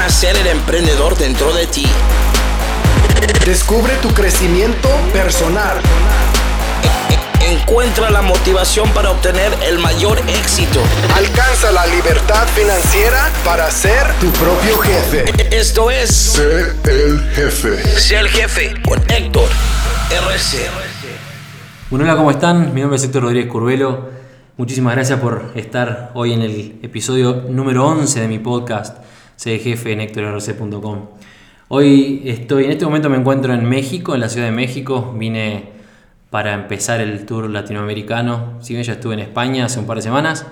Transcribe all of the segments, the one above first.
nacer el emprendedor dentro de ti. Descubre tu crecimiento personal. Encuentra la motivación para obtener el mayor éxito. Alcanza la libertad financiera para ser tu propio jefe. Esto es Sé el jefe. Sé el jefe con Héctor RC. Bueno, hola, ¿cómo están? Mi nombre es Héctor Rodríguez Curvelo. Muchísimas gracias por estar hoy en el episodio número 11 de mi podcast, jefe en HectorRC.com. Hoy estoy, en este momento me encuentro en México, en la Ciudad de México. Vine para empezar el tour latinoamericano. Si bien ya estuve en España hace un par de semanas,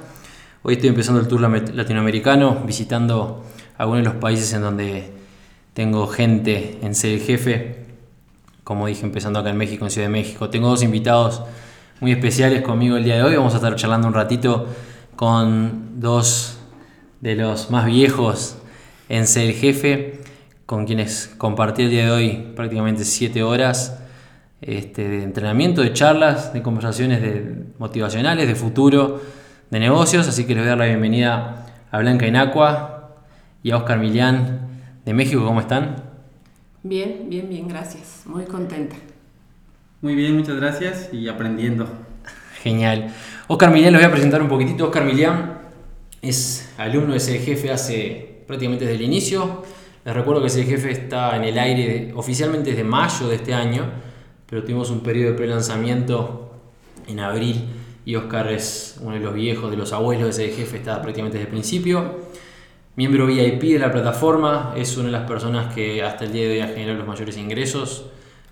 hoy estoy empezando el tour latinoamericano, visitando algunos de los países en donde tengo gente en ser el jefe. Como dije, empezando acá en México, en Ciudad de México. Tengo dos invitados muy especiales conmigo el día de hoy. Vamos a estar charlando un ratito con dos de los más viejos en ser el jefe, con quienes compartí el día de hoy prácticamente siete horas este, de entrenamiento, de charlas, de conversaciones de, motivacionales, de futuro, de negocios. Así que les voy a dar la bienvenida a Blanca Inacua y a Oscar Millán de México. ¿Cómo están? Bien, bien, bien, gracias. Muy contenta. Muy bien, muchas gracias y aprendiendo. Genial. Oscar Millán, lo voy a presentar un poquitito. Oscar Millán es alumno de ese jefe hace prácticamente desde el inicio. Les recuerdo que ese jefe está en el aire oficialmente desde mayo de este año, pero tuvimos un periodo de pre-lanzamiento en abril y Oscar es uno de los viejos, de los abuelos de ese jefe, está prácticamente desde el principio. Miembro VIP de la plataforma, es una de las personas que hasta el día de hoy ha generado los mayores ingresos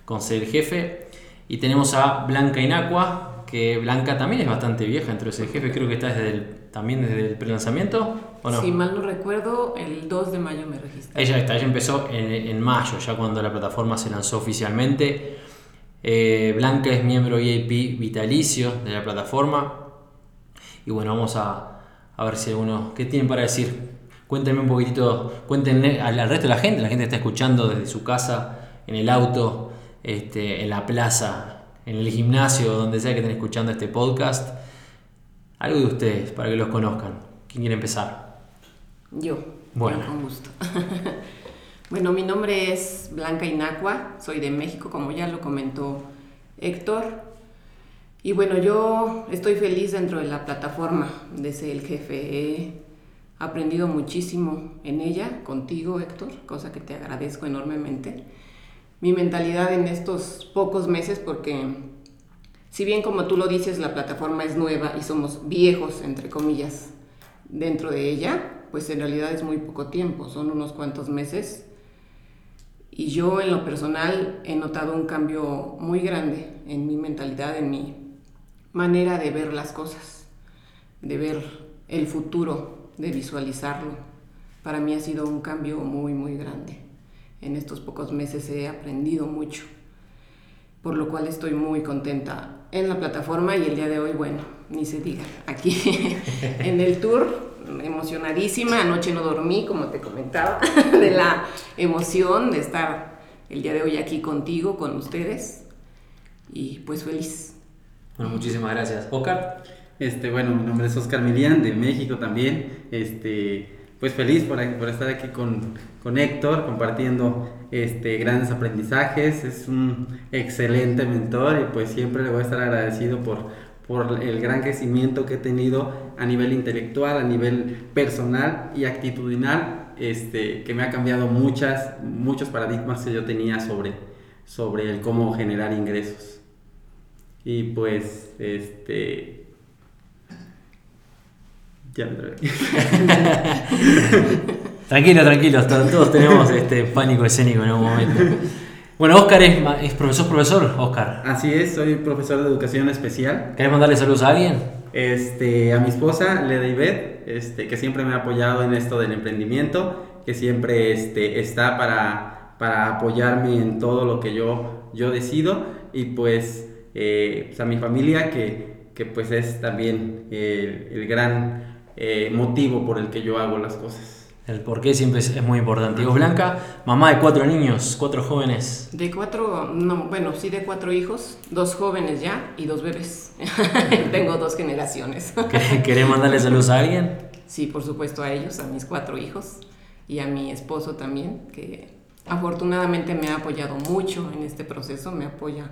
con ser jefe. Y tenemos a Blanca Inacua, que Blanca también es bastante vieja entre ese jefe, creo que está desde el, también desde el pre-lanzamiento, ¿o no? Si mal no recuerdo, el 2 de mayo me registré. Ella está, ella empezó en, en mayo, ya cuando la plataforma se lanzó oficialmente. Eh, Blanca es miembro VIP vitalicio de la plataforma. Y bueno, vamos a, a ver si alguno, ¿qué tienen para decir? Cuéntenme un poquitito, cuéntenle al, al resto de la gente, la gente está escuchando desde su casa, en el auto, este, en la plaza, en el gimnasio, donde sea que estén escuchando este podcast. Algo de ustedes para que los conozcan. ¿Quién quiere empezar? Yo. Bueno. Con gusto. bueno, mi nombre es Blanca Inacua, soy de México, como ya lo comentó Héctor. Y bueno, yo estoy feliz dentro de la plataforma de el jefe. He aprendido muchísimo en ella, contigo, Héctor, cosa que te agradezco enormemente. Mi mentalidad en estos pocos meses, porque si bien como tú lo dices, la plataforma es nueva y somos viejos, entre comillas, dentro de ella, pues en realidad es muy poco tiempo, son unos cuantos meses. Y yo en lo personal he notado un cambio muy grande en mi mentalidad, en mi manera de ver las cosas, de ver el futuro, de visualizarlo. Para mí ha sido un cambio muy, muy grande. En estos pocos meses he aprendido mucho, por lo cual estoy muy contenta en la plataforma y el día de hoy, bueno, ni se diga, aquí en el tour, emocionadísima, anoche no dormí, como te comentaba, de la emoción de estar el día de hoy aquí contigo, con ustedes, y pues feliz. Bueno, muchísimas gracias. Oscar. Este, bueno, mi nombre es Oscar Milian, de México también. Este, pues feliz por, por estar aquí con, con, Héctor, compartiendo este, grandes aprendizajes. Es un excelente mentor y pues siempre le voy a estar agradecido por, por el gran crecimiento que he tenido a nivel intelectual, a nivel personal y actitudinal, este, que me ha cambiado muchas, muchos paradigmas que yo tenía sobre, sobre el cómo generar ingresos. Y pues, este, tranquilo, tranquilo, todos tenemos este pánico escénico en algún momento. Bueno, Oscar es, es profesor, profesor, Oscar. Así es, soy profesor de educación especial. ¿Querés mandarle saludos a alguien? Este, a mi esposa, Leda Ivette, este, que siempre me ha apoyado en esto del emprendimiento, que siempre este, está para, para apoyarme en todo lo que yo, yo decido. Y pues, eh, pues a mi familia, que, que pues es también el, el gran eh, motivo por el que yo hago las cosas. El por qué siempre es, es muy importante. Y vos, Blanca, mamá de cuatro niños, cuatro jóvenes. De cuatro, no, bueno, sí de cuatro hijos, dos jóvenes ya y dos bebés. Tengo dos generaciones. ¿Querés mandarle saludos a alguien? Sí, por supuesto a ellos, a mis cuatro hijos. y a mi esposo también, que afortunadamente me ha apoyado mucho en este proceso, me apoya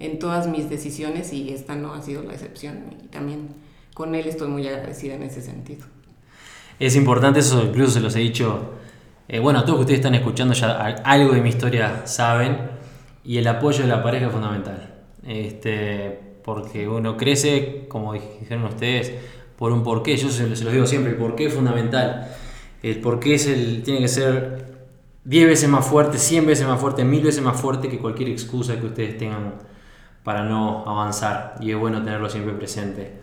en todas mis decisiones y esta no ha sido la excepción. Y también con él estoy muy agradecida en ese sentido. Es importante eso, incluso se los he dicho, eh, bueno, todos que ustedes están escuchando ya algo de mi historia saben, y el apoyo de la pareja es fundamental. Este, porque uno crece, como dijeron ustedes, por un porqué. Yo se, los digo siempre, el porqué es fundamental. El porqué es el, tiene que ser 10 veces más fuerte, 100 veces más fuerte, 1000 veces más fuerte que cualquier excusa que ustedes tengan para no avanzar. Y es bueno tenerlo siempre presente.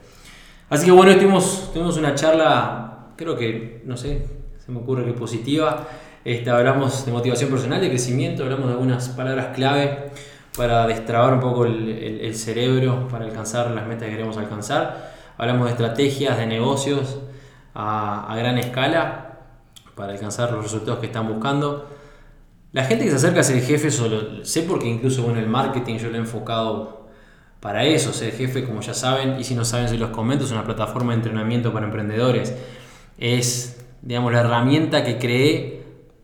Así que bueno, tuvimos, tuvimos una charla, creo que, no sé, se me ocurre que positiva. Este, hablamos de motivación personal, de crecimiento, hablamos de algunas palabras clave para destrabar un poco el, cerebro, para alcanzar las metas que queremos alcanzar hablamos de estrategias de negocios a, gran escala para alcanzar los resultados que están buscando. La gente que se acerca a ser jefe, solo sé porque incluso bueno, el marketing yo lo he enfocado para eso, ser jefe, como ya saben, y si no saben, se los comento, es una plataforma de entrenamiento para emprendedores. Es, digamos, la herramienta que creé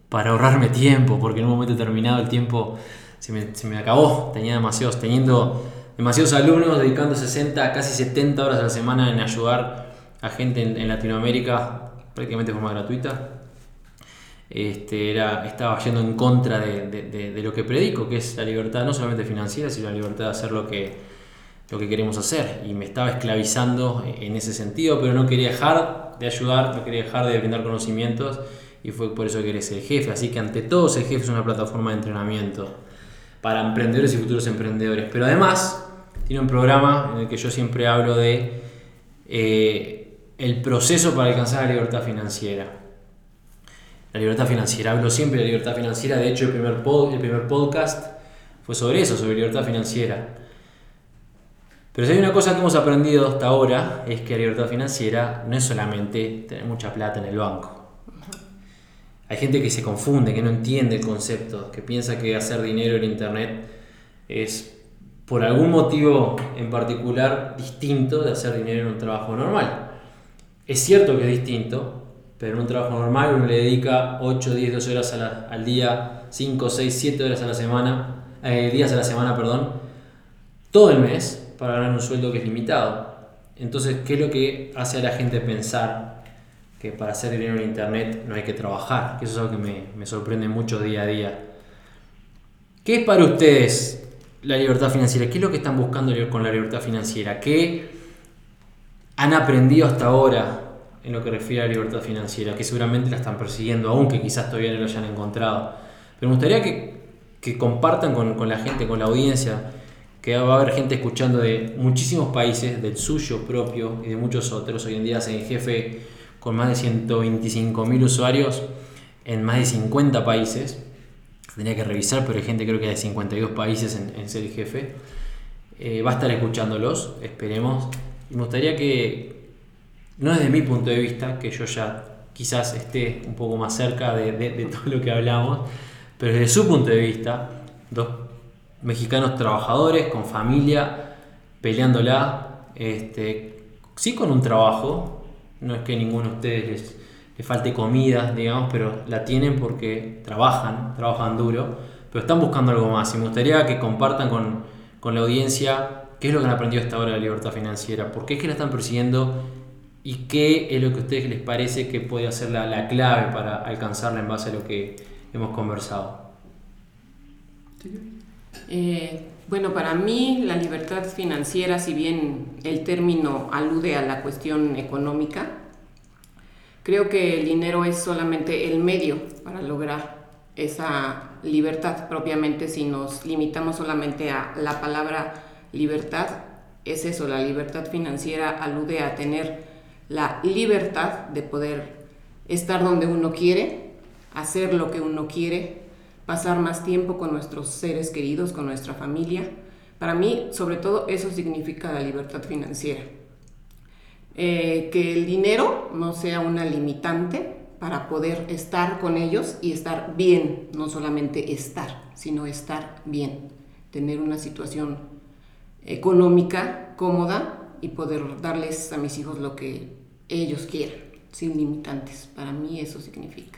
para ahorrarme tiempo, porque en un momento determinado el tiempo se me, se me acabó, tenía demasiados, teniendo demasiados alumnos dedicando 60, casi 70 horas a la semana en ayudar a gente en, Latinoamérica prácticamente de forma gratuita. Este, era, estaba yendo en contra de, lo que predico, que es la libertad no solamente financiera, sino la libertad de hacer lo que, lo que queremos hacer. Y me estaba esclavizando en ese sentido, pero no quería dejar de ayudar, no quería dejar de brindar conocimientos y fue por eso que eres el jefe. Así que ante todo, el jefe es una plataforma de entrenamiento para emprendedores y futuros emprendedores. Pero además, tiene un programa en el que yo siempre hablo de eh, el proceso para alcanzar la libertad financiera. La libertad financiera, hablo siempre de libertad financiera, de hecho el primer, el primer podcast fue sobre eso, sobre libertad financiera. Pero si hay una cosa que hemos aprendido hasta ahora es que la libertad financiera no es solamente tener mucha plata en el banco. Hay gente que se confunde, que no entiende el concepto, que piensa que hacer dinero en Internet es por algún motivo en particular distinto de hacer dinero en un trabajo normal. Es cierto que es distinto, pero en un trabajo normal uno le dedica 8, 10, 12 horas al día, 5, 6, 7 horas a la semana, eh, días a la semana, perdón, todo el mes para ganar un sueldo que es limitado. Entonces, ¿qué es lo que hace a la gente pensar que para hacer dinero en Internet no hay que trabajar? Que eso es algo que me, me sorprende mucho día a día. ¿Qué es para ustedes la libertad financiera? ¿Qué es lo que están buscando con la libertad financiera? ¿Qué han aprendido hasta ahora en lo que refiere a la libertad financiera? Que seguramente la están persiguiendo, aunque quizás todavía no lo hayan encontrado. Pero me gustaría que, que compartan con, con, la gente, con la audiencia, que va a haber gente escuchando de muchísimos países, del suyo propio y de muchos otros. Hoy en día hacen jefe con más de 125 mil usuarios en más de 50 países Tenía que revisar, pero hay gente creo que de 52 países en, ser el jefe. Eh, va a estar escuchándolos, esperemos. Y me gustaría que, no desde mi punto de vista, que yo ya quizás esté un poco más cerca de, todo lo que hablamos, pero desde su punto de vista, dos mexicanos trabajadores, con familia, peleándola, este, sí con un trabajo, no es que ninguno de ustedes le falte comida, digamos, pero la tienen porque trabajan, trabajan duro, pero están buscando algo más. Y me gustaría que compartan con, con la audiencia qué es lo que han aprendido hasta ahora de la libertad financiera, por qué es que la están persiguiendo y qué es lo que a ustedes les parece que puede ser la clave para alcanzarla en base a lo que hemos conversado. Eh, bueno, para mí la libertad financiera, si bien el término alude a la cuestión económica, Creo que el dinero es solamente el medio para lograr esa libertad propiamente si nos limitamos solamente a la palabra libertad. Es eso, la libertad financiera alude a tener la libertad de poder estar donde uno quiere, hacer lo que uno quiere, pasar más tiempo con nuestros seres queridos, con nuestra familia. Para mí, sobre todo, eso significa la libertad financiera. Eh, que el dinero no sea una limitante para poder estar con ellos y estar bien, no solamente estar, sino estar bien, tener una situación económica cómoda y poder darles a mis hijos lo que ellos quieran, sin limitantes. Para mí eso significa.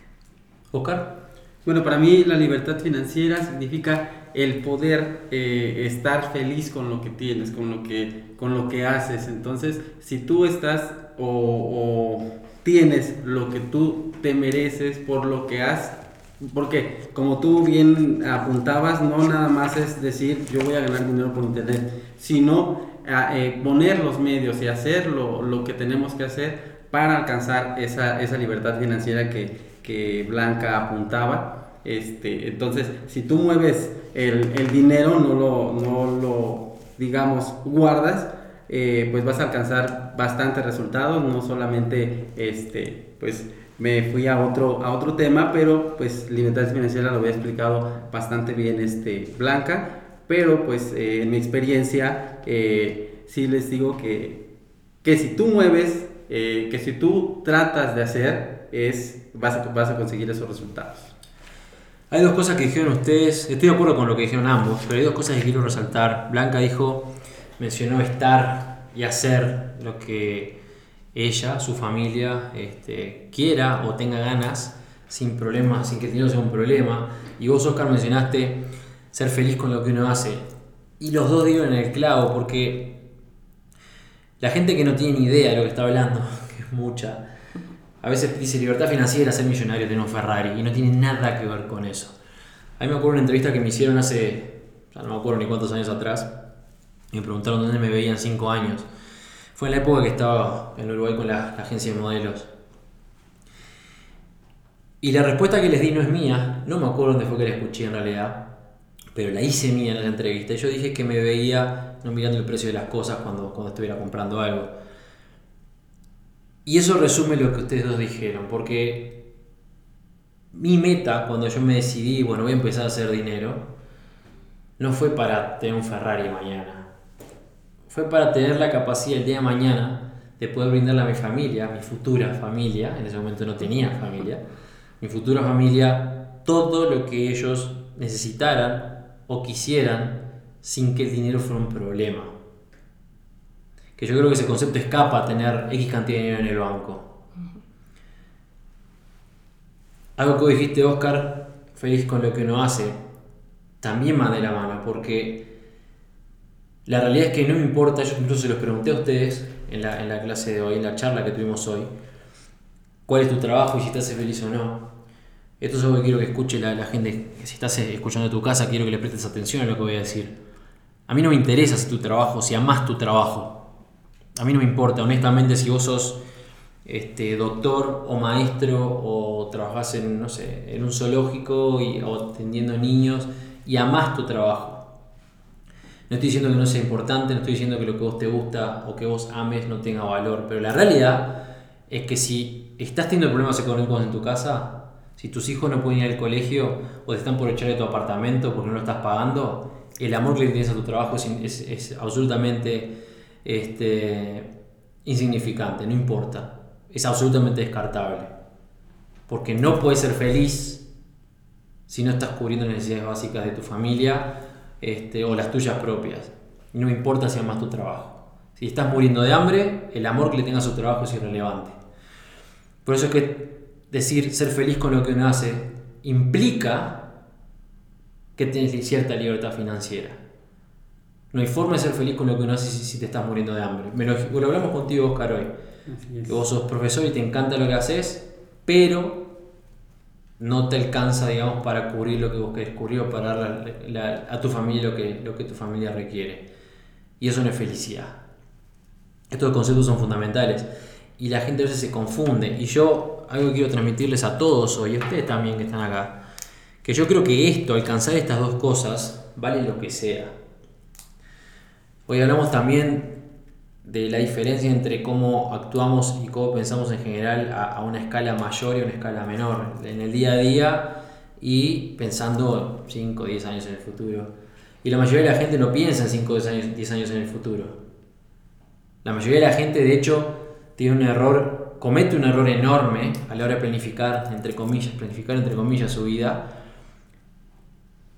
Oscar. Bueno, para mí la libertad financiera significa el poder eh, estar feliz con lo que tienes, con lo que, con lo que haces. Entonces, si tú estás o, tienes lo que tú te mereces por lo que has porque como tú bien apuntabas, no nada más es decir yo voy a ganar dinero por internet, sino eh, poner los medios y hacer lo, lo, que tenemos que hacer para alcanzar esa, esa libertad financiera que, que, Blanca apuntaba. Este, entonces, si tú mueves el, el dinero, no lo, no lo, digamos, guardas, eh, pues vas a alcanzar bastantes resultados, no solamente este, pues me fui a otro, a otro tema, pero pues libertad financiera lo había explicado bastante bien este, Blanca, pero pues eh, en mi experiencia eh, sí les digo que, que si tú mueves, que si tú tratas de hacer, es, vas, a, conseguir esos resultados. Hay dos cosas que dijeron ustedes, estoy de acuerdo con lo que dijeron ambos, pero hay dos cosas que quiero resaltar. Blanca dijo, mencionó estar y hacer lo que ella, su familia, este, quiera o tenga ganas, sin problemas, sin que el dinero sea un problema. Y vos, Oscar, mencionaste ser feliz con lo que uno hace. Y los dos dieron en el clavo, porque la gente que no tiene ni idea de lo que está hablando, que es mucha, a veces dice libertad financiera, ser millonario, tener un Ferrari, y no tiene nada que ver con eso. A mí me acuerdo una entrevista que me hicieron hace, ya no me acuerdo ni cuántos años atrás, y me preguntaron dónde me veían cinco años. Fue en la época que estaba en Uruguay con la, agencia de modelos. Y la respuesta que les di no es mía, no me acuerdo dónde fue que la escuché en realidad, pero la hice mía en la entrevista. Yo dije que me veía no mirando el precio de las cosas cuando, cuando estuviera comprando algo. Y eso resume lo que ustedes dos dijeron, porque mi meta cuando yo me decidí, bueno, voy a empezar a hacer dinero, no fue para tener un Ferrari mañana fue para tener la capacidad el día de mañana de poder brindarle a mi familia, mi futura familia, en ese momento no tenía familia, mi futura familia, todo lo que ellos necesitaran o quisieran sin que el dinero fuera un problema. Que yo creo que ese concepto escapa a tener X cantidad de dinero en el banco. Algo que dijiste, Oscar, feliz con lo que uno hace, también va de la mano, porque la realidad es que no me importa, yo incluso se los pregunté a ustedes en la, en la clase de hoy, en la charla que tuvimos hoy, cuál es tu trabajo y si estás feliz o no. Esto es algo que quiero que escuche la, gente, si estás escuchando en tu casa, quiero que le prestes atención a lo que voy a decir. A mí no me interesa si tu trabajo, si amas tu trabajo. A mí no me importa, honestamente, si vos sos este, doctor o maestro o trabajás en, no sé, en un zoológico y, o atendiendo niños y amás tu trabajo. No estoy diciendo que no sea importante, no estoy diciendo que lo que vos te gusta o que vos ames no tenga valor, pero la realidad es que si estás teniendo problemas económicos en tu casa, si tus hijos no pueden ir al colegio o te están por echar de tu apartamento porque no lo estás pagando, el amor que le tienes a tu trabajo es, es, absolutamente este, insignificante, no importa, es absolutamente descartable. Porque no puedes ser feliz si no estás cubriendo las necesidades básicas de tu familia este, o las tuyas propias. no importa si amas tu trabajo. Si estás muriendo de hambre, el amor que le tengas a tu trabajo es irrelevante. Por eso es que decir ser feliz con lo que uno hace implica que tienes cierta libertad financiera. No hay forma de ser feliz con lo que uno hace si, te estás muriendo de hambre. Me lo, lo hablamos contigo, Oscar, hoy. Que vos sos profesor y te encanta lo que haces, pero no te alcanza, digamos, para cubrir lo que vos querés cubrir o para darle a tu familia lo que, lo que tu familia requiere. Y eso no es felicidad. Estos conceptos son fundamentales y la gente a veces se confunde. Y yo algo que quiero transmitirles a todos hoy, a ustedes también que están acá, que yo creo que esto, alcanzar estas dos cosas, vale lo que sea. Hoy hablamos también de la diferencia entre cómo actuamos y cómo pensamos en general a, una escala mayor y a una escala menor, en el día a día y pensando 5 o 10 años en el futuro. Y la mayoría de la gente no piensa en 5 o 10 años, 10 años en el futuro. La mayoría de la gente, de hecho, tiene un error, comete un error enorme a la hora de planificar, entre comillas, planificar entre comillas su vida,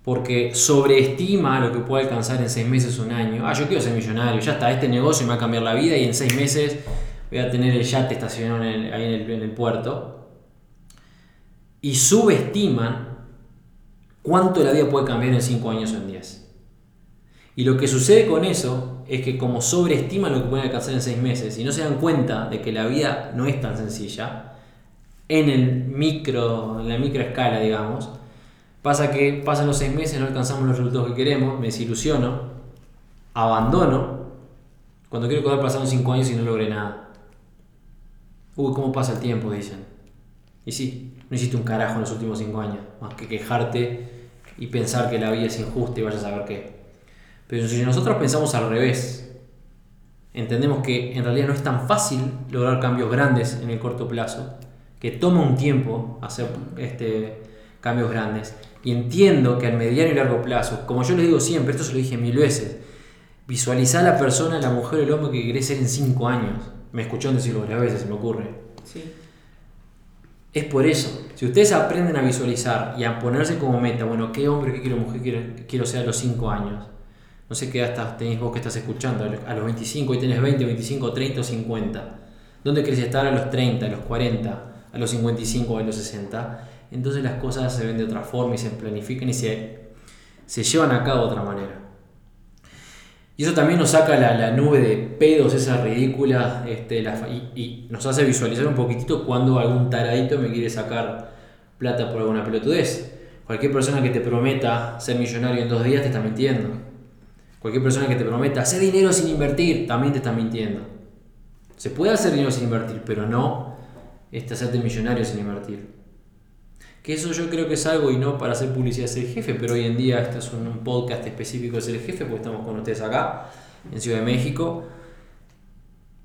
porque sobreestima lo que puede alcanzar en seis meses un año. Ah, yo quiero ser millonario, ya está, este negocio me va a cambiar la vida y en seis meses voy a tener el yate estacionado ahí en el, puerto. y subestiman cuánto la vida puede cambiar en 5 años o en 10. Y lo que sucede con eso es que como sobreestiman lo que pueden alcanzar en 6 meses y no se dan cuenta de que la vida no es tan sencilla, en el micro, en la microescala, digamos, pasa que pasan los 6 meses, no alcanzamos los resultados que queremos, me desilusiono, abandono, cuando quiero que pasaron 5 años y no logré nada. Uy, ¿cómo pasa el tiempo? Dicen. Y sí, no hiciste un carajo en los últimos 5 años, más que quejarte y pensar que la vida es injusta y vaya a saber qué. Pero si nosotros pensamos al revés, entendemos que en realidad no es tan fácil lograr cambios grandes en el corto plazo, que toma un tiempo hacer este, cambios grandes. Y entiendo que al mediano y largo plazo, como yo les digo siempre, esto se lo dije mil veces, visualizar a la persona, la mujer o el hombre que quiere ser en 5 años. Me escuchó decirlo varias veces, se me ocurre. Sí. Es por eso, si ustedes aprenden a visualizar y a ponerse como meta, bueno, ¿qué hombre, qué quiero mujer quiero, quiero ser a los 5 años? No sé qué edad tenéis vos que estás escuchando, a los 25, y tenés 20, 25, 30 o 50. ¿Dónde querés estar a los 30, a los 40, a los 55 o a los 60? Entonces las cosas se ven de otra forma y se planifican y se, se llevan a cabo de otra manera. Y eso también nos saca la, la nube de pedos, esa ridícula, este, y, nos hace visualizar un poquitito cuando algún taradito me quiere sacar plata por alguna pelotudez. Cualquier persona que te prometa ser millonario en dos días te está mintiendo. Cualquier persona que te prometa hacer dinero sin invertir también te está mintiendo. Se puede hacer dinero sin invertir, pero no este, hacerte millonario sin invertir. Que eso yo creo que es algo y no para hacer publicidad ser jefe, pero hoy en día este es un podcast específico de ser jefe, porque estamos con ustedes acá, en Ciudad de México.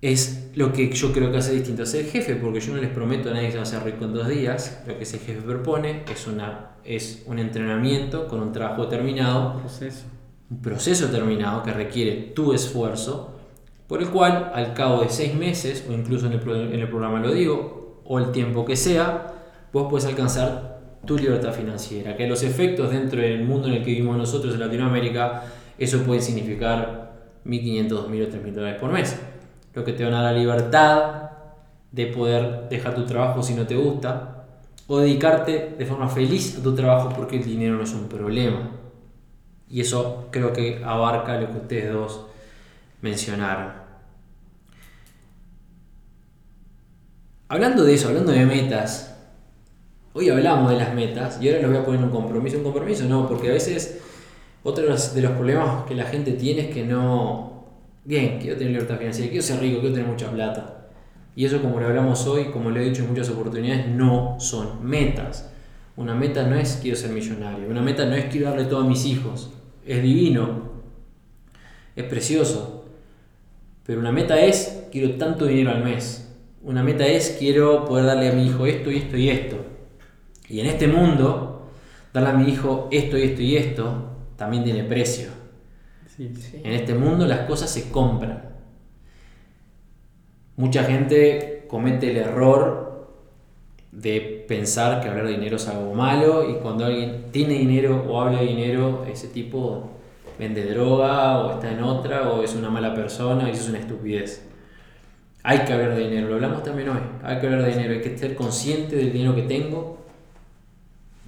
Es lo que yo creo que hace distinto a ser jefe, porque yo no les prometo a nadie que se va a hacer rico en dos días. Lo que ese jefe propone es, una, es un entrenamiento con un trabajo determinado, Un proceso. un proceso determinado que requiere tu esfuerzo, por el cual al cabo de seis meses, o incluso en el, en el programa lo digo, o el tiempo que sea, vos puedes alcanzar tu libertad financiera. Que los efectos dentro del mundo en el que vivimos nosotros en Latinoamérica, eso puede significar 1.500, 2.000 o 3.000 dólares por mes. Lo que te va a dar la libertad de poder dejar tu trabajo si no te gusta, o dedicarte de forma feliz a tu trabajo porque el dinero no es un problema. Y eso creo que abarca lo que ustedes dos mencionaron. Hablando de eso, hablando de metas, hoy hablamos de las metas y ahora les voy a poner un compromiso. Un compromiso no, porque a veces otro de los, de los problemas que la gente tiene es que no. Bien, quiero tener libertad financiera, quiero ser rico, quiero tener mucha plata. Y eso, como lo hablamos hoy, como lo he dicho en muchas oportunidades, no son metas. Una meta no es quiero ser millonario, una meta no es quiero darle todo a mis hijos. Es divino, es precioso. Pero una meta es quiero tanto dinero al mes. Una meta es quiero poder darle a mi hijo esto y esto y esto. Y en este mundo, darle a mi hijo esto y esto y esto también tiene precio. Sí, sí. En este mundo las cosas se compran. Mucha gente comete el error de pensar que hablar de dinero es algo malo y cuando alguien tiene dinero o habla de dinero, ese tipo vende droga o está en otra o es una mala persona y eso es una estupidez. Hay que hablar de dinero, lo hablamos también hoy. Hay que hablar de dinero, hay que ser consciente del dinero que tengo,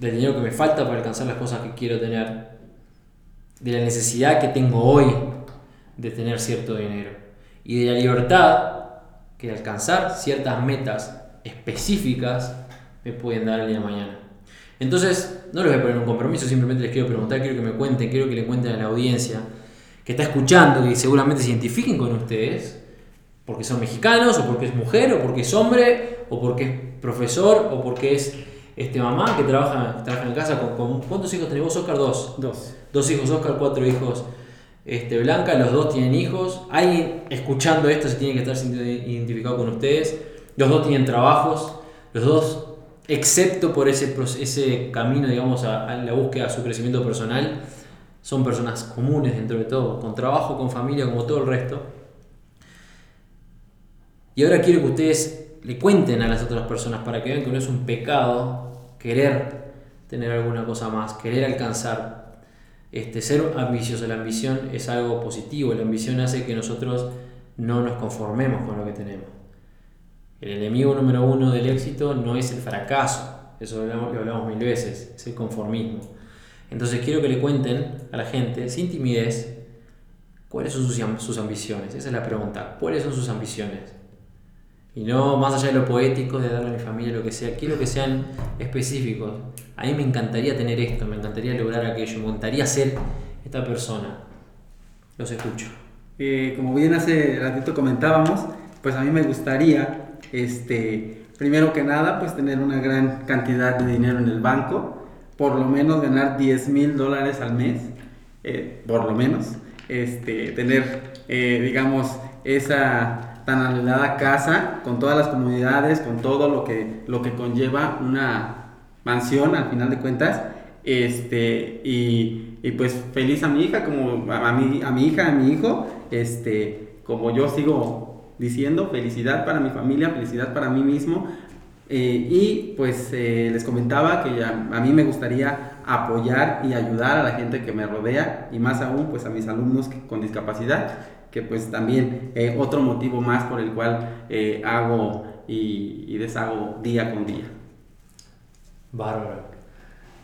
del dinero que me falta para alcanzar las cosas que quiero tener, de la necesidad que tengo hoy de tener cierto dinero y de la libertad que alcanzar ciertas metas específicas me pueden dar el día de mañana. Entonces, no les voy a poner un compromiso, simplemente les quiero preguntar, quiero que me cuenten, quiero que le cuenten a la audiencia que está escuchando y seguramente se identifiquen con ustedes, porque son mexicanos, o porque es mujer, o porque es hombre, o porque es profesor, o porque es este, mamá que trabaja, trabaja en casa con, con- ¿Cuántos hijos tenés vos, Oscar? Dos. Dos. Dos hijos Oscar, cuatro hijos este, Blanca, los dos tienen hijos. Alguien escuchando esto se tiene que estar identificado con ustedes. Los dos tienen trabajos, los dos, excepto por ese, ese camino, digamos, a, a la búsqueda de su crecimiento personal, son personas comunes dentro de todo, con trabajo, con familia, como todo el resto. Y ahora quiero que ustedes le cuenten a las otras personas para que vean que no es un pecado querer tener alguna cosa más, querer alcanzar, este, ser ambicioso. La ambición es algo positivo, la ambición hace que nosotros no nos conformemos con lo que tenemos. El enemigo número uno del éxito no es el fracaso, Eso lo hablamos, mil veces, es el conformismo. Entonces quiero que le cuenten a la gente, sin timidez, cuáles son sus, sus ambiciones. Esa es la pregunta. ¿Cuáles son sus ambiciones? Y no más allá de lo poético, de darle a mi familia lo que sea, quiero que sean específicos. A mí me encantaría tener esto, me encantaría lograr aquello, me encantaría ser esta persona. Los escucho. Eh, como bien hace ratito comentábamos, pues a mí me gustaría, este, primero que nada, pues tener una gran cantidad de dinero en el banco, por lo menos ganar 10 mil dólares al mes, eh, por lo menos, este, tener, eh, digamos, esa tan casa con todas las comodidades, con todo lo que, lo que conlleva una mansión al final de cuentas, este, y, y pues feliz a mi hija, como a, mi, a mi hija, a mi hijo, este, como yo sigo diciendo, felicidad para mi familia, felicidad para mí mismo. eh, y pues eh, les comentaba que ya- a mí me gustaría apoyar y ayudar a la gente que me rodea y más aún pues a mis alumnos con discapacidad, que pues también eh, otro motivo más por el cual eh, hago y, deshago día con día. Bárbaro.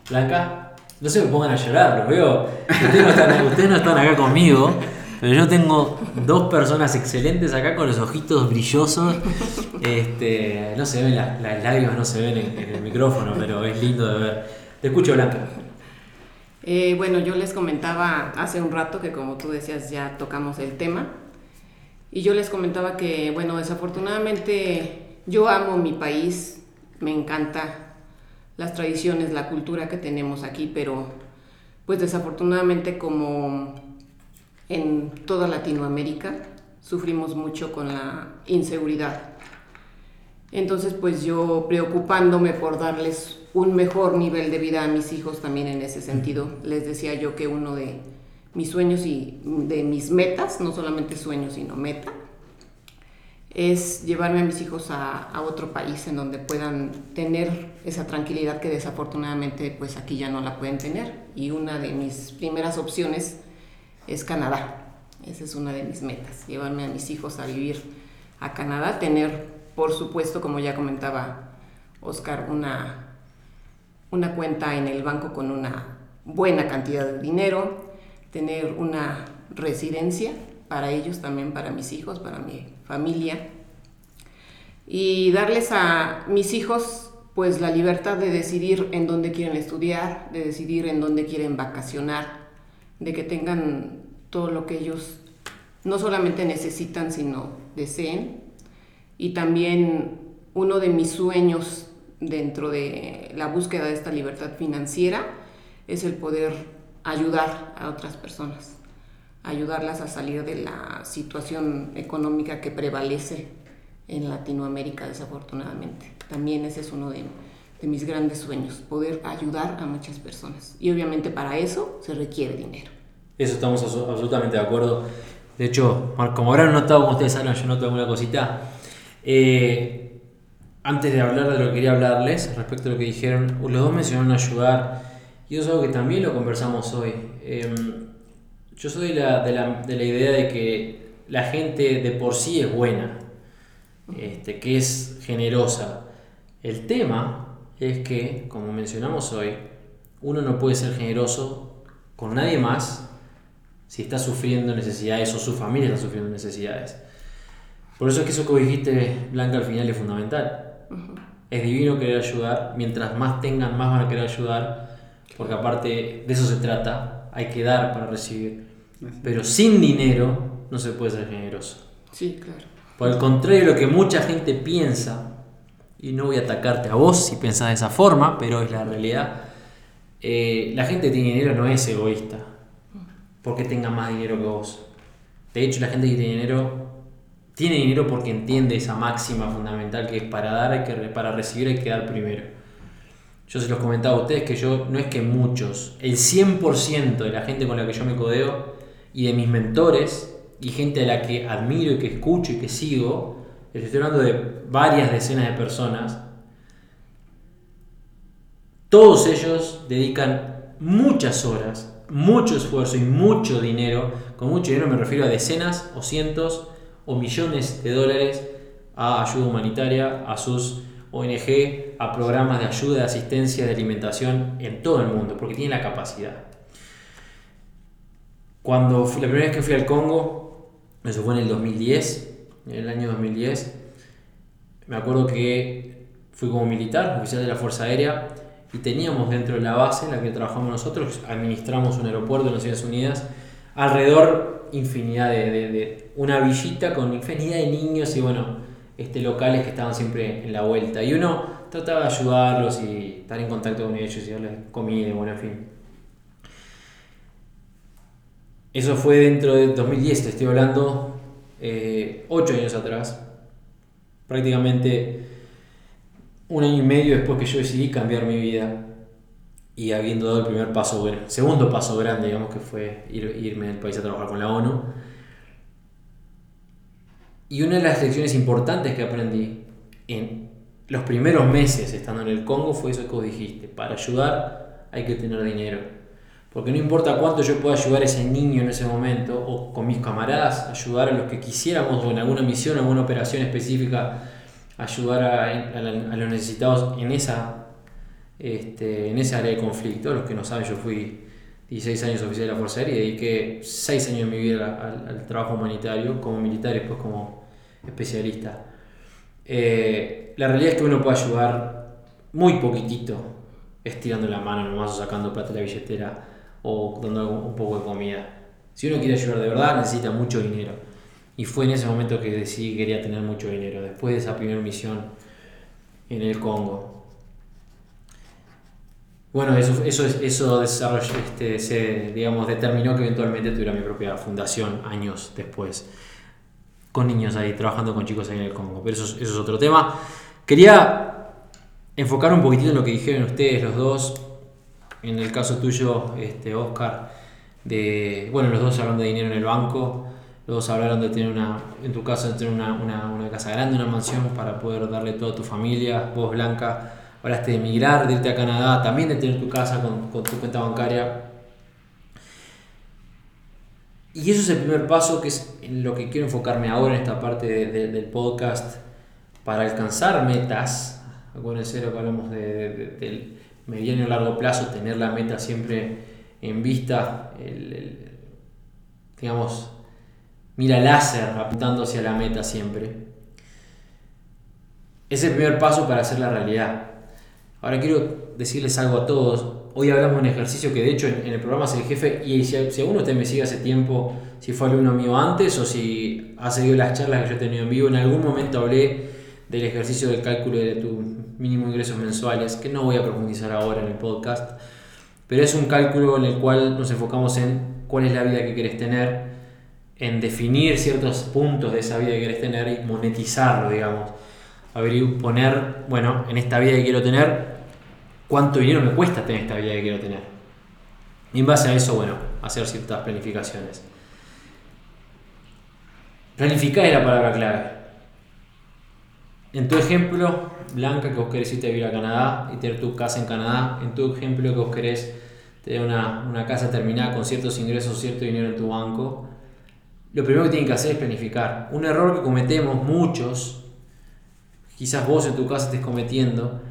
Blanca, no se me pongan a llorar, los veo. Ustedes no están, ustedes no están acá conmigo, pero yo tengo dos personas excelentes acá con los ojitos brillosos. Este, no se ven las, las lágrimas, no se ven en, en el micrófono, pero es lindo de ver. Te escucho, Blanca. Eh, bueno, yo les comentaba hace un rato que como tú decías ya tocamos el tema y yo les comentaba que, bueno, desafortunadamente yo amo mi país, me encanta las tradiciones, la cultura que tenemos aquí, pero pues desafortunadamente como en toda Latinoamérica sufrimos mucho con la inseguridad. Entonces, pues yo preocupándome por darles un mejor nivel de vida a mis hijos también en ese sentido, les decía yo que uno de mis sueños y de mis metas, no solamente sueños, sino meta, es llevarme a mis hijos a, a otro país en donde puedan tener esa tranquilidad que desafortunadamente pues aquí ya no la pueden tener. Y una de mis primeras opciones es Canadá. Esa es una de mis metas, llevarme a mis hijos a vivir a Canadá, tener, por supuesto, como ya comentaba Oscar, una, una cuenta en el banco con una buena cantidad de dinero, tener una residencia para ellos también, para mis hijos, para mi familia, y darles a mis hijos pues la libertad de decidir en dónde quieren estudiar, de decidir en dónde quieren vacacionar, de que tengan todo lo que ellos no solamente necesitan, sino deseen. Y también uno de mis sueños dentro de la búsqueda de esta libertad financiera es el poder ayudar a otras personas, ayudarlas a salir de la situación económica que prevalece en Latinoamérica desafortunadamente. También ese es uno de, de mis grandes sueños, poder ayudar a muchas personas. Y obviamente para eso se requiere dinero. Eso estamos abso- absolutamente de acuerdo. De hecho, como habrán notado, como ustedes saben, yo noto alguna cosita. Eh, antes de hablar de lo que quería hablarles, respecto a lo que dijeron, los dos mencionaron ayudar. Y eso es algo que también lo conversamos hoy. Eh, yo soy de la, de, la, de la idea de que la gente de por sí es buena, este, que es generosa. El tema es que, como mencionamos hoy, uno no puede ser generoso con nadie más si está sufriendo necesidades o su familia está sufriendo necesidades. Por eso es que eso que dijiste, Blanca, al final es fundamental. Es divino querer ayudar, mientras más tengan, más van a querer ayudar, porque aparte de eso se trata, hay que dar para recibir. Pero sin dinero no se puede ser generoso. Sí, claro. Por el contrario de lo que mucha gente piensa, y no voy a atacarte a vos si pensás de esa forma, pero es la realidad, eh, la gente que tiene dinero no es egoísta, porque tenga más dinero que vos. De hecho, la gente que tiene dinero tiene dinero porque entiende esa máxima fundamental que es para dar, que, para recibir hay que dar primero. Yo se los comentaba a ustedes que yo, no es que muchos, el 100% de la gente con la que yo me codeo y de mis mentores y gente a la que admiro y que escucho y que sigo, estoy hablando de varias decenas de personas, todos ellos dedican muchas horas, mucho esfuerzo y mucho dinero, con mucho dinero me refiero a decenas o cientos o millones de dólares a ayuda humanitaria, a sus ONG a programas de ayuda, de asistencia, de alimentación en todo el mundo, porque tiene la capacidad. Cuando la primera vez que fui al Congo, eso fue en el 2010, en el año 2010, me acuerdo que fui como militar, oficial de la Fuerza Aérea, y teníamos dentro de la base en la que trabajamos nosotros, administramos un aeropuerto en Naciones Unidas, alrededor infinidad de, una villita con infinidad de niños y bueno, este, locales que estaban siempre en la vuelta. Y uno trataba de ayudarlos y estar en contacto con ellos y darles comida, bueno, en fin. Eso fue dentro de 2010, te estoy hablando, eh, 8 años atrás. Prácticamente un año y medio después que yo decidí cambiar mi vida y habiendo dado el primer paso, segundo paso grande, digamos que fue irme del país a trabajar con la ONU. Y una de las lecciones importantes que aprendí en los primeros meses estando en el Congo fue eso que vos dijiste, para ayudar hay que tener dinero. Porque no importa cuánto yo pueda ayudar a ese niño en ese momento, o con mis camaradas, ayudar a los que quisiéramos, o en alguna misión, alguna operación específica, ayudar a, los necesitados en esa, este, en esa área de conflicto. Los que no saben, yo fui 16 años oficial de la Fuerza Aérea y dediqué 6 años de mi vida al, trabajo humanitario como militar y después como especialista. Eh, la realidad es que uno puede ayudar muy poquitito, estirando la mano nomás o sacando plata de la billetera o dando un poco de comida. Si uno quiere ayudar de verdad, necesita mucho dinero. Y fue en ese momento que decidí que quería tener mucho dinero, después de esa primera misión en el Congo. Bueno, eso, eso, eso este, se digamos, determinó que eventualmente tuviera mi propia fundación años después, con niños ahí, trabajando con chicos ahí en el Congo. Pero eso, es otro tema. Quería enfocar un poquitito en lo que dijeron ustedes los dos, en el caso tuyo, este, Oscar, de, bueno, los dos hablando de dinero en el banco. Luego hablaron de tener una, en tu caso, de tener una, una, una, casa grande, una mansión para poder darle todo a tu familia. Vos, Blanca, hablaste de emigrar, de irte a Canadá, también de tener tu casa con, tu cuenta bancaria. Y eso es el primer paso que es en lo que quiero enfocarme ahora en esta parte del podcast para alcanzar metas. Acuérdense lo que hablamos de, del mediano y largo plazo, tener la meta siempre en vista, el, digamos, mira láser apuntando hacia la meta siempre. Es el primer paso para hacer la realidad. Ahora quiero decirles algo a todos. Hoy hablamos de un ejercicio que de hecho en, el programa es el jefe y si, alguno de ustedes me sigue hace tiempo, si fue alumno mío antes o si ha seguido las charlas que yo he tenido en vivo, en algún momento hablé del ejercicio del cálculo de tu mínimo ingresos mensuales, que no voy a profundizar ahora en el podcast, pero es un cálculo en el cual nos enfocamos en cuál es la vida que quieres tener en definir ciertos puntos de esa vida que quieres tener y monetizarlo, digamos. Poner, bueno, en esta vida que quiero tener, cuánto dinero me cuesta tener esta vida que quiero tener. Y en base a eso, bueno, hacer ciertas planificaciones. Planificar es la palabra clave. En tu ejemplo, Blanca, que vos querés irte a vivir a Canadá y tener tu casa en Canadá, en tu ejemplo que vos querés tener una, una casa terminada con ciertos ingresos, cierto dinero en tu banco, lo primero que tienen que hacer es planificar. Un error que cometemos muchos, quizás vos en tu casa estés cometiendo,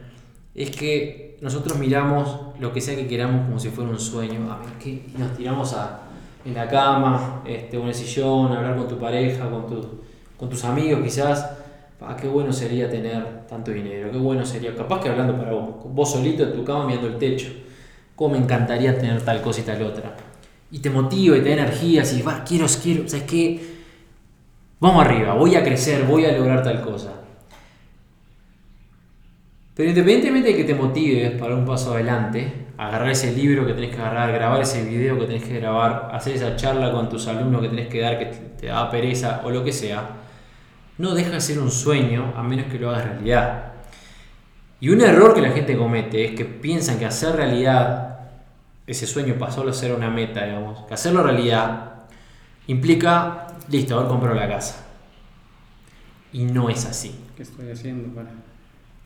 es que nosotros miramos lo que sea que queramos como si fuera un sueño. A ver, ¿qué? nos tiramos a, en la cama, este, o en el sillón, a hablar con tu pareja, con, con tus amigos quizás. Ah, qué bueno sería tener tanto dinero, qué bueno sería, capaz que hablando para vos, vos solito en tu cama mirando el techo, cómo me encantaría tener tal cosa y tal otra y te motiva y te da energía, y va, quiero, quiero, ¿sabes qué? Vamos arriba, voy a crecer, voy a lograr tal cosa. Pero independientemente de que te motives para un paso adelante, agarrar ese libro que tenés que agarrar, grabar ese video que tenés que grabar, hacer esa charla con tus alumnos que tenés que dar que te da pereza o lo que sea, no deja de ser un sueño a menos que lo hagas realidad. Y un error que la gente comete es que piensan que hacer realidad ese sueño pasó a ser una meta, digamos. Que hacerlo realidad implica, listo, haber comprado la casa. Y no es así. ¿Qué estoy haciendo para.?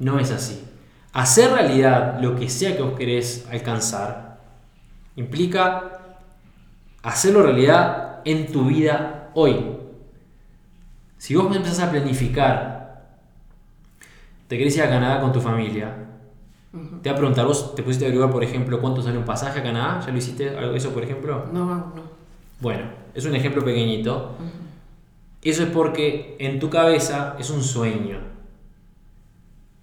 No es así. Hacer realidad lo que sea que vos querés alcanzar implica hacerlo realidad en tu vida hoy. Si vos empezás a planificar te querés ir a Canadá con tu familia. Te va a preguntar, vos te pusiste a averiguar, por ejemplo, cuánto sale un pasaje a Canadá. ¿Ya lo hiciste algo- eso, por ejemplo? No, no. Bueno, es un ejemplo pequeñito. Eso es porque en tu cabeza es un sueño.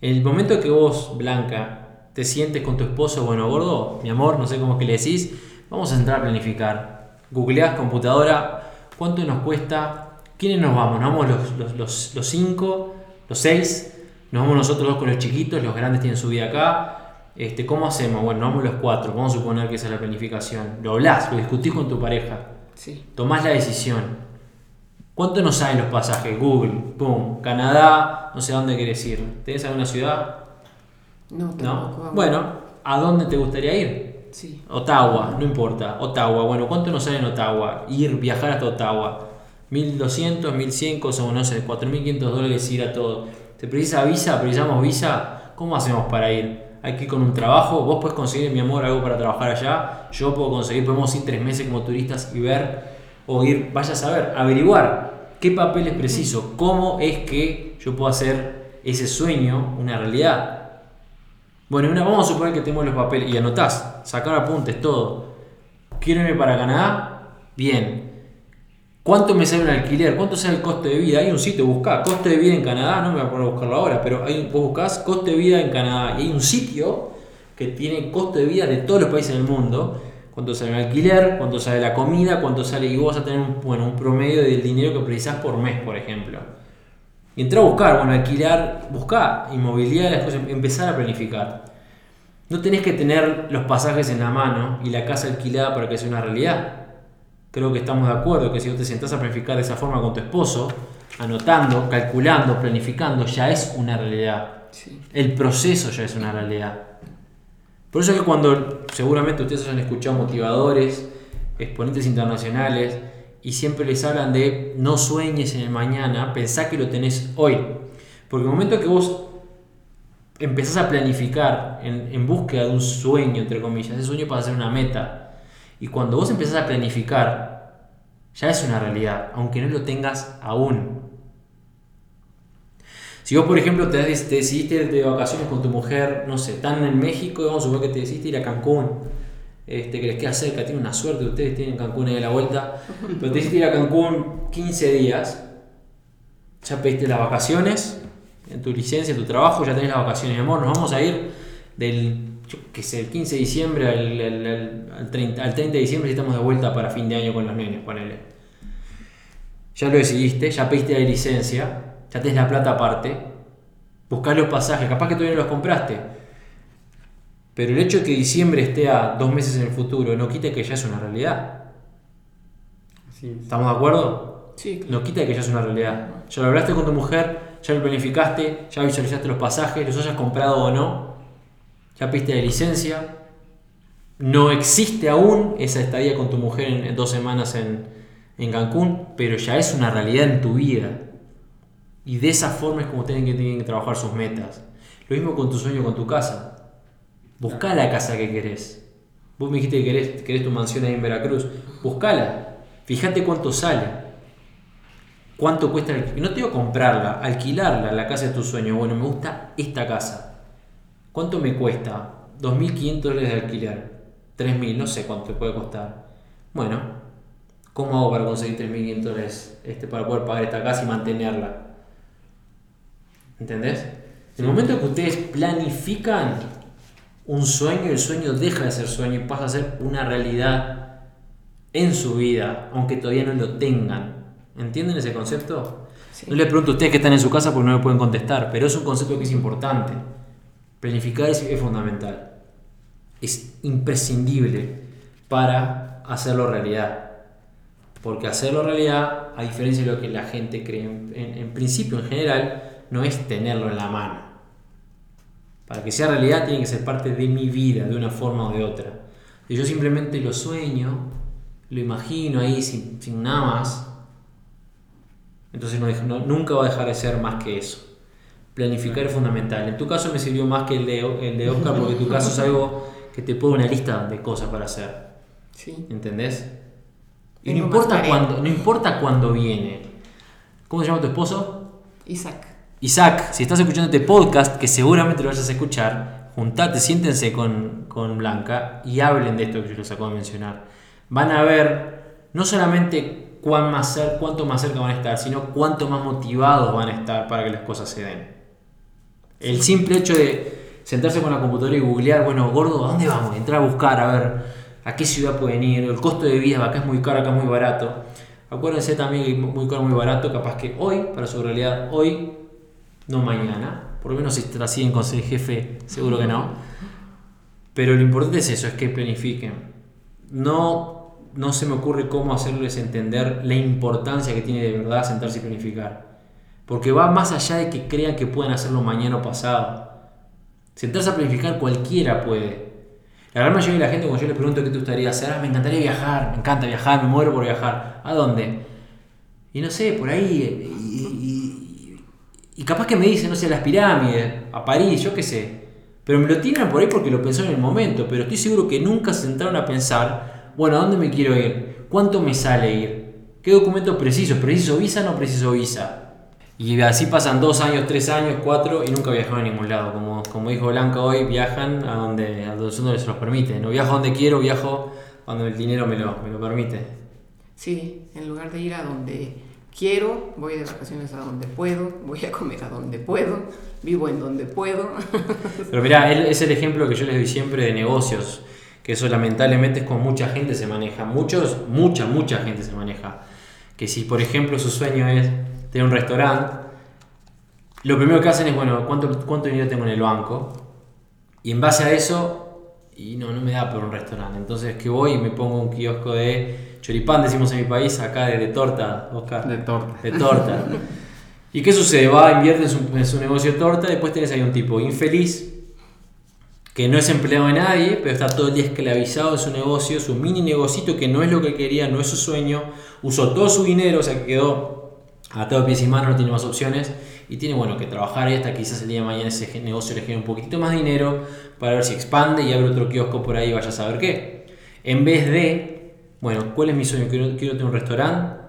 En el momento que vos, Blanca, te sientes con tu esposo, bueno, gordo, mi amor, no sé cómo es que le decís, vamos a entrar a planificar. Googleás computadora, ¿cuánto nos cuesta? ¿Quiénes nos vamos? ¿Nos vamos los, los, los, los cinco, los seis? ¿Nos vamos nosotros dos con los chiquitos? ¿Los grandes tienen su vida acá? Este, ¿Cómo hacemos? Bueno, nos vamos los cuatro, vamos a suponer que esa es la planificación. Lo hablás, lo discutís con tu pareja Sí. tomás la decisión. ¿Cuánto nos salen los pasajes? Google, pum, Canadá, no sé a dónde querés ir. ¿Tenés alguna ciudad? No, tampoco. No. Bueno, ¿a dónde te gustaría ir? Sí. Ottawa, no importa. Ottawa, bueno, ¿cuánto nos sale en Ottawa? Ir, viajar hasta Ottawa. 1200, 1100, son, no sé, 4500 dólares ir a todo. ¿Te precisa visa? ¿Precisamos visa? ¿Cómo hacemos para ir? Hay que ir con un trabajo. Vos puedes conseguir, mi amor, algo para trabajar allá. Yo puedo conseguir, podemos ir tres meses como turistas y ver, o ir, vaya a saber, averiguar qué papel es preciso, cómo es que yo puedo hacer ese sueño una realidad. Bueno, una, vamos a suponer que tenemos los papeles y anotás, sacar apuntes, todo. ¿Quiero irme para Canadá? Bien. ¿Cuánto me sale un alquiler? ¿Cuánto sale el coste de vida? Hay un sitio, buscá, coste de vida en Canadá, no me voy a poner a buscarlo ahora, pero hay, vos buscás coste de vida en Canadá y hay un sitio que tiene coste de vida de todos los países del mundo. Cuánto sale un alquiler, cuánto sale la comida, cuánto sale, y vos vas a tener un, bueno, un promedio del dinero que precisás por mes, por ejemplo. Y entrá a buscar, bueno, alquilar, buscar inmobiliarias, cosas, empezar a planificar. No tenés que tener los pasajes en la mano y la casa alquilada para que sea una realidad. Creo que estamos de acuerdo que si vos te sentás a planificar de esa forma con tu esposo, anotando, calculando, planificando, ya es una realidad. Sí. El proceso ya es una realidad. Por eso es que cuando seguramente ustedes hayan escuchado motivadores, exponentes internacionales, y siempre les hablan de no sueñes en el mañana, pensá que lo tenés hoy. Porque el momento que vos empezás a planificar en, en búsqueda de un sueño, entre comillas, ese sueño pasa a ser una meta. Y cuando vos empezás a planificar, ya es una realidad, aunque no lo tengas aún. Si vos, por ejemplo, te, decidiste ir de vacaciones con tu mujer, no sé, están en México y vamos a suponer que te decidiste ir a Cancún, este, que les queda cerca, tienen una suerte, ustedes tienen Cancún ahí a la vuelta, pero te decidiste ir a Cancún 15 días, ya pediste las vacaciones, en tu licencia, en tu trabajo, ya tenés las vacaciones, mi amor, nos vamos a ir del, yo qué sé, el 15 de diciembre al, al- al- al 30, al 30 de diciembre y estamos de vuelta para fin de año con los nenes, ponele. Ya lo decidiste, ya pediste la licencia, ya tenés la plata aparte, buscás los pasajes, capaz que todavía no los compraste. Pero el hecho de que diciembre esté a dos meses en el futuro no quita que ya es una realidad. Así es. ¿Estamos de acuerdo? Sí, claro. No quita que ya es una realidad. Ya lo hablaste con tu mujer, ya lo planificaste, ya visualizaste los pasajes, los hayas comprado o no, ya pediste la licencia. No existe aún esa estadía con tu mujer en, en dos semanas en, en Cancún, pero ya es una realidad en tu vida. Y de esa forma es como tienen que, tienen que trabajar sus metas. Lo mismo con tu sueño, con tu casa. Buscá la casa que querés. Vos me dijiste que querés, querés tu mansión ahí en Veracruz. Buscala. Fíjate cuánto sale. ¿Cuánto cuesta? no te digo comprarla, alquilarla, la casa de tus sueños. Bueno, me gusta esta casa. ¿Cuánto me cuesta? 2.500 dólares de alquiler. 3.000, no sé cuánto te puede costar. Bueno, ¿cómo hago para conseguir 3.500 dólares este, para poder pagar esta casa y mantenerla? ¿Entendés? En el momento que ustedes planifican un sueño, el sueño deja de ser sueño y pasa a ser una realidad en su vida, aunque todavía no lo tengan. ¿Entienden ese concepto? Sí. No les pregunto a ustedes que están en su casa porque no me pueden contestar, pero es un concepto que es importante. Planificar es, es fundamental. Es imprescindible para hacerlo realidad. Porque hacerlo realidad, a diferencia de lo que la gente cree, en, en- en principio, en general, no es tenerlo en la mano. Para que sea realidad tiene que ser parte de mi vida, de una forma o de otra. Si yo simplemente lo sueño, lo imagino ahí sin, sin nada más, entonces no deja- no- nunca va a dejar de ser más que eso. Planificar es fundamental. En tu caso me sirvió más que el de, el de Oscar porque tu caso es algo que te pone una lista de cosas para hacer. Sí. ¿Entendés? Y no importa, cuándo, no importa cuándo viene. ¿Cómo se llama tu esposo? Isaac. Isaac, si estás escuchando este podcast, que seguramente lo vayas a escuchar, juntate, siéntense con, con Blanca y hablen de esto que yo les acabo de mencionar. Van a ver no solamente cuán más cer- cuánto más cerca van a estar, sino cuánto más motivados van a estar para que las cosas se den. El simple hecho de sentarse con la computadora y googlear, bueno, gordo, ¿a dónde vamos? Entrar a buscar, a ver a qué ciudad pueden ir, el costo de vida, acá es muy caro, acá es muy barato. Acuérdense también muy caro, muy barato, capaz que hoy, para su realidad, hoy, no mañana. Por lo menos si te con ser jefe, seguro que no. Pero lo importante es eso, es que planifiquen. No, no se me ocurre cómo hacerles entender la importancia que tiene de verdad sentarse y planificar. Porque va más allá de que crean que pueden hacerlo mañana o pasado. Sentarse a planificar cualquiera puede. La gran mayoría de la gente cuando yo les pregunto qué te gustaría hacer, "Ah, me encantaría viajar, me encanta viajar, me muero por viajar. ¿A dónde? Y no sé, por ahí. Y capaz que me dicen, no sé, las pirámides, a París, yo qué sé. Pero me lo tiran por ahí porque lo pensó en el momento. Pero estoy seguro que nunca se sentaron a pensar, bueno, ¿a dónde me quiero ir? ¿Cuánto me sale ir? ¿Qué documento preciso? ¿Preciso visa o no preciso visa? Y así pasan dos años, tres años, cuatro y nunca viajaron a ningún lado. Como, como dijo Blanca hoy, viajan a donde, a donde se los permite. No viajo donde quiero, viajo cuando el dinero me lo, me lo permite. Sí, en lugar de ir a donde quiero, voy de vacaciones a donde puedo, voy a comer a donde puedo, vivo en donde puedo. Pero mirá, es el ejemplo que yo les doy siempre de negocios, que eso lamentablemente es como mucha gente se maneja, muchos, mucha, mucha gente se maneja. Que si por ejemplo su sueño es tener un restaurante, lo primero que hacen es, bueno, ¿cuánto, cuánto dinero tengo en el banco? Y en base a eso, y no, no me da por un restaurante. Entonces que voy y me pongo un kiosco de choripán, decimos en mi país, acá de, de torta, Oscar. De torta. De torta. ¿Y qué sucede? Va, invierte en su, en su negocio de torta, después tenés ahí un tipo infeliz, que no es empleado de nadie, pero está todo el día esclavizado en su negocio, su mini negocito que no es lo que quería, no es su sueño, usó todo su dinero, o sea que quedó atado a pies y manos, no tiene más opciones, y tiene bueno que trabajar y hasta quizás el día de mañana ese negocio le genere un poquitito más de dinero para ver si expande y abre otro kiosco por ahí, vaya a saber qué. En vez de, bueno, ¿cuál es mi sueño? Quiero, quiero tener un restaurante,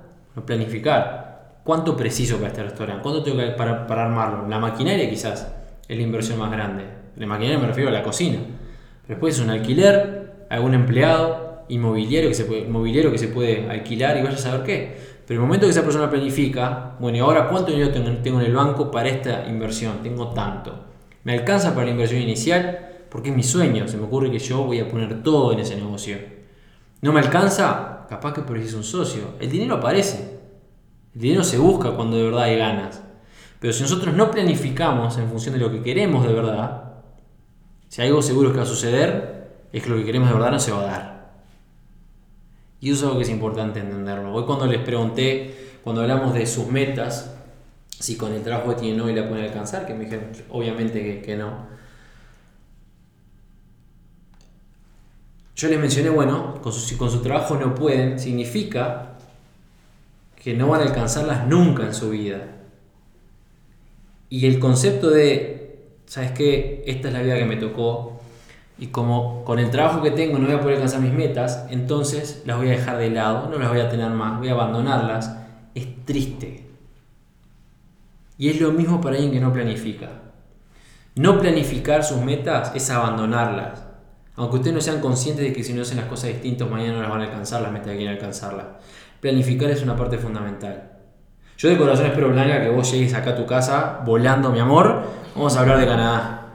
planificar. ¿Cuánto preciso para este restaurante? ¿Cuánto tengo que para, para armarlo? La maquinaria quizás es la inversión más grande. La maquinaria me refiero a la cocina. Pero después es un alquiler, algún empleado, inmobiliario que se puede, inmobiliario que se puede alquilar y vaya a saber qué. Pero el momento que esa persona planifica, bueno, ¿y ahora cuánto dinero tengo en el banco para esta inversión? Tengo tanto. ¿Me alcanza para la inversión inicial? Porque es mi sueño. Se me ocurre que yo voy a poner todo en ese negocio. ¿No me alcanza? Capaz que preciso un socio. El dinero aparece. El dinero se busca cuando de verdad hay ganas. Pero si nosotros no planificamos en función de lo que queremos de verdad, si algo seguro que va a suceder, es que lo que queremos de verdad no se va a dar. Y eso es algo que es importante entenderlo. Hoy cuando les pregunté, cuando hablamos de sus metas, si con el trabajo que tienen hoy la pueden alcanzar, que me dijeron obviamente que no. Yo les mencioné, bueno, con su, si con su trabajo no pueden, significa que no van a alcanzarlas nunca en su vida. Y el concepto de, ¿sabes qué? Esta es la vida que me tocó. Y como con el trabajo que tengo no voy a poder alcanzar mis metas, entonces las voy a dejar de lado, no las voy a tener más, voy a abandonarlas. Es triste. Y es lo mismo para alguien que no planifica. No planificar sus metas es abandonarlas. Aunque ustedes no sean conscientes de que si no hacen las cosas distintas mañana no las van a alcanzar las metas que quieren alcanzarlas. Planificar es una parte fundamental. Yo de corazón espero, Blanca, que vos llegues acá a tu casa volando, mi amor. Vamos a hablar de Canadá.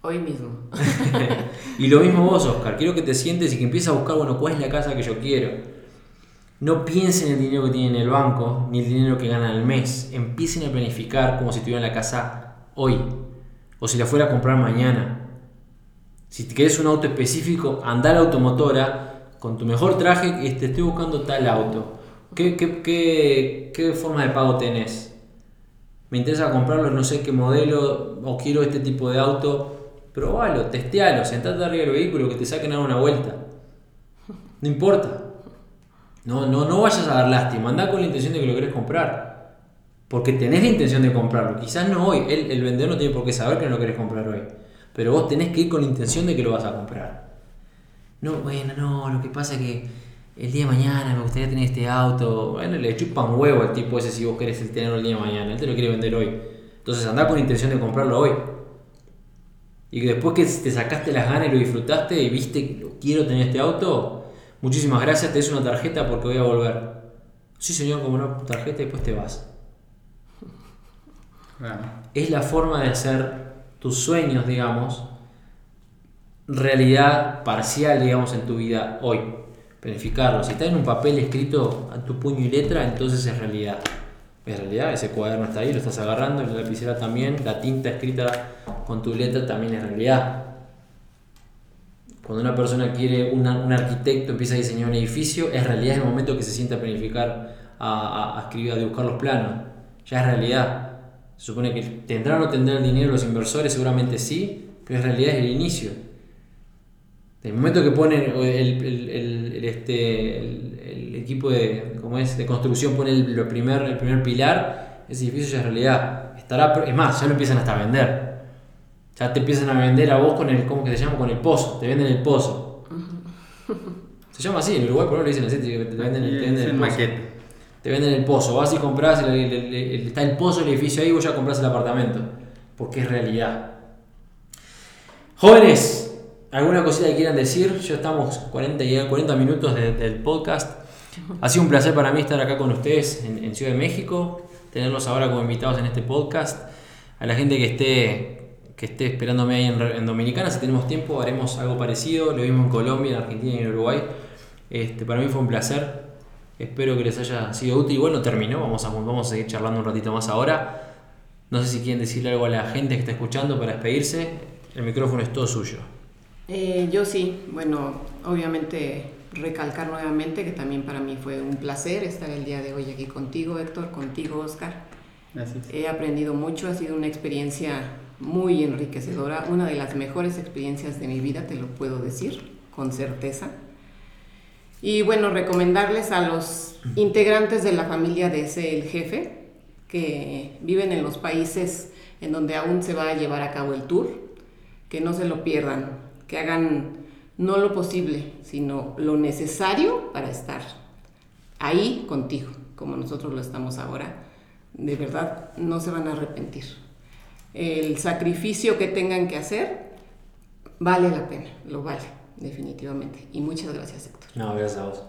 Hoy mismo. y lo mismo vos, Oscar. Quiero que te sientes y que empieces a buscar, bueno, cuál es la casa que yo quiero. No piensen en el dinero que tienen en el banco, ni el dinero que ganan al mes. Empiecen a planificar como si tuvieran la casa hoy. O si la fuera a comprar mañana. Si te querés un auto específico, anda a la automotora con tu mejor traje y te estoy buscando tal auto. ¿Qué, qué, qué, qué forma de pago tenés? Me interesa comprarlo, no sé qué modelo, o quiero este tipo de auto. Probalo, testealo, sentate arriba del vehículo, que te saquen a dar una vuelta. No importa. No, no, no vayas a dar lástima, anda con la intención de que lo querés comprar. Porque tenés la intención de comprarlo. Quizás no hoy, el, el vendedor no tiene por qué saber que no lo querés comprar hoy. Pero vos tenés que ir con la intención de que lo vas a comprar. No, bueno, no, lo que pasa es que el día de mañana me gustaría tener este auto. Bueno, le chupan huevo al tipo ese si vos querés tenerlo el día de mañana. Él te lo quiere vender hoy. Entonces anda con intención de comprarlo hoy. Y después que te sacaste las ganas y lo disfrutaste y viste, quiero tener este auto, muchísimas gracias, te des una tarjeta porque voy a volver. Sí, señor, como una tarjeta y después te vas. Es la forma de hacer tus sueños, digamos, realidad parcial, digamos, en tu vida hoy. Planificarlo. Si está en un papel escrito a tu puño y letra, entonces es realidad. Es realidad, ese cuaderno está ahí, lo estás agarrando, la lapicera también, la tinta escrita con tu letra también es realidad. Cuando una persona quiere, un arquitecto empieza a diseñar un edificio, es realidad el momento que se sienta a planificar, a, a, escribir, a dibujar los planos. Ya es realidad. Se supone que tendrán o no tendrán dinero los inversores, seguramente sí, pero en realidad es el inicio. El momento que ponen el, el, este, el, equipo de, ¿cómo es? de construcción pone el, primer, el primer pilar, ese edificio ya es realidad. Estará, es más, ya lo empiezan hasta a vender. Ya te empiezan a vender a vos con el, ¿cómo que se llama? Con el pozo, te venden el pozo. Se llama así, en Uruguay por lo dicen así, te venden, el, te venden el pozo. Te venden el pozo, vas y compras, está el pozo, el edificio ahí, vos ya compras el apartamento. Porque es realidad. Jóvenes, ¿alguna cosita que quieran decir? Ya estamos 40, 40 minutos del podcast. Ha sido un placer para mí estar acá con ustedes en, en Ciudad de México, tenerlos ahora como invitados en este podcast. A la gente que esté que esté esperándome ahí en, Dominicana. Si tenemos tiempo, haremos algo parecido. Lo mismo en Colombia, en Argentina y en Uruguay. Este, para mí fue un placer. Espero que les haya sido útil. Y bueno, terminó. Vamos a, vamos a seguir charlando un ratito más ahora. No sé si quieren decirle algo a la gente que está escuchando para despedirse. El micrófono es todo suyo. Eh, yo sí. Bueno, obviamente recalcar nuevamente que también para mí fue un placer estar el día de hoy aquí contigo, Héctor, contigo, Oscar. Gracias. He aprendido mucho, ha sido una experiencia muy enriquecedora, una de las mejores experiencias de mi vida, te lo puedo decir con certeza. Y bueno, recomendarles a los integrantes de la familia de ese el jefe que viven en los países en donde aún se va a llevar a cabo el tour, que no se lo pierdan, que hagan no lo posible, sino lo necesario para estar ahí contigo, como nosotros lo estamos ahora. De verdad, no se van a arrepentir el sacrificio que tengan que hacer, vale la pena, lo vale, definitivamente. Y muchas gracias. No, gracias a vos.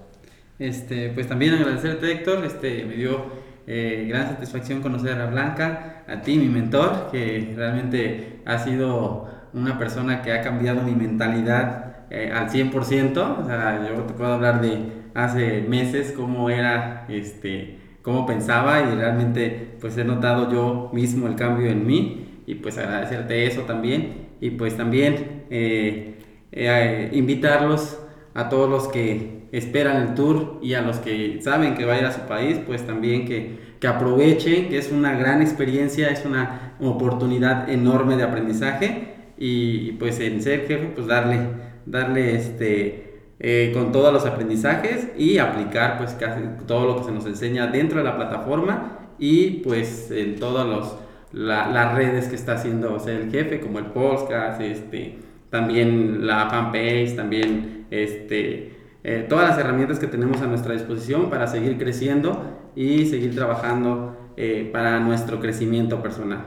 Este, pues también agradecerte, Héctor, este, me dio eh, gran satisfacción conocer a Blanca, a ti, mi mentor, que realmente ha sido una persona que ha cambiado mi mentalidad eh, al 100%, o sea, yo te puedo hablar de hace meses cómo era, este, cómo pensaba y realmente pues he notado yo mismo el cambio en mí. Y pues agradecerte eso también. Y pues también eh, eh, invitarlos a todos los que esperan el tour y a los que saben que va a ir a su país, pues también que, que aprovechen, que es una gran experiencia, es una oportunidad enorme de aprendizaje y, pues en ser jefe, pues darle, darle este, eh, con todos los aprendizajes y aplicar pues casi todo lo que se nos enseña dentro de la plataforma y pues en todos los las redes que está haciendo el jefe, como el podcast, este, también la fanpage, también este, eh, todas las herramientas que tenemos a nuestra disposición para seguir creciendo y seguir trabajando eh, para nuestro crecimiento personal.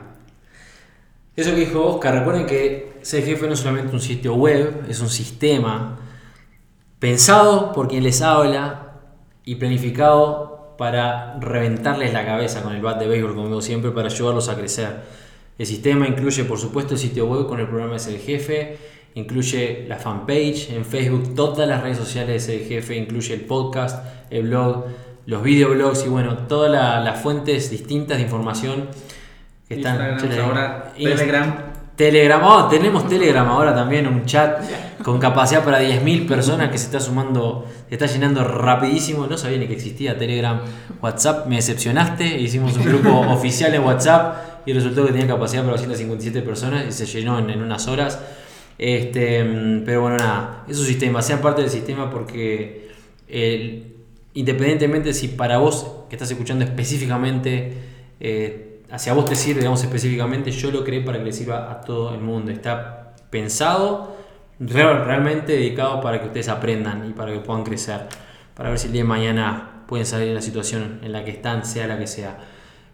Eso que dijo Oscar, recuerden que jefe no es solamente un sitio web, es un sistema pensado por quien les habla y planificado para reventarles la cabeza con el bat de béisbol, como digo siempre, para ayudarlos a crecer. El sistema incluye, por supuesto, el sitio web con el programa Es el Jefe, incluye la fanpage en Facebook, todas las redes sociales Es el Jefe, incluye el podcast, el blog, los videoblogs y bueno, todas las fuentes distintas de información que están. ahora, Telegram. Telegram, oh, tenemos Telegram ahora también, un chat con capacidad para 10.000 personas que se está sumando, se está llenando rapidísimo. No sabía ni que existía Telegram, WhatsApp, me decepcionaste. Hicimos un grupo oficial en WhatsApp y resultó que tenía capacidad para 257 personas y se llenó en, unas horas. Este, pero bueno, nada, es un sistema, sean parte del sistema porque independientemente si para vos que estás escuchando específicamente eh, hacia vos te sirve, digamos específicamente, yo lo creé para que le sirva a todo el mundo. Está pensado, realmente dedicado para que ustedes aprendan y para que puedan crecer, para ver si el día de mañana pueden salir de la situación en la que están, sea la que sea.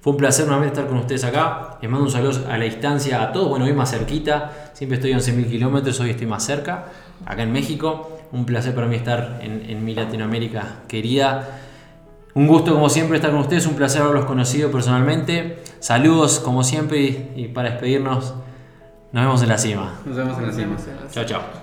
Fue un placer nuevamente estar con ustedes acá. Les mando un saludo a la distancia a todos. Bueno, hoy más cerquita. Siempre estoy a 11.000 kilómetros, hoy estoy más cerca, acá en México. Un placer para mí estar en, mi Latinoamérica querida. Un gusto como siempre estar con ustedes, un placer haberlos conocido personalmente. Saludos como siempre y, y para despedirnos, nos vemos en la cima. Nos vemos en la cima. Chao, chao.